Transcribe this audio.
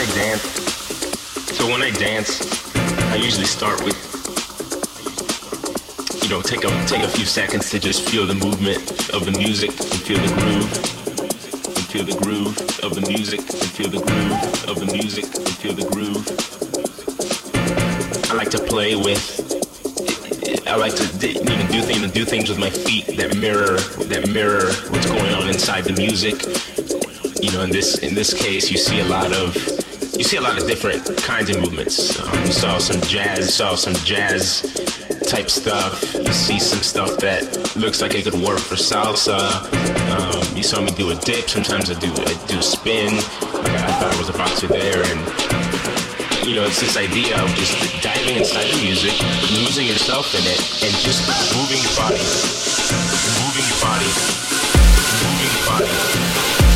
I dance, so when I dance, I usually start with, you know, take a take a few seconds to just feel the movement of the music and feel the groove, and feel the groove of the music and feel the groove of the music and feel the groove. I like to play with. I like to you know, do things do things with my feet that mirror that mirror what's going on inside the music. You know, in this in this case, you see a lot of you see a lot of different kinds of movements. Um, you saw some jazz, you saw some jazz type stuff. You see some stuff that looks like it could work for salsa. Um, you saw me do a dip. Sometimes I do I do a spin. Like I thought I was a boxer there, and you know, it's this idea of just diving inside the music, losing yourself in it, and just moving your body, moving your body, moving your body. moving your body, moving your body.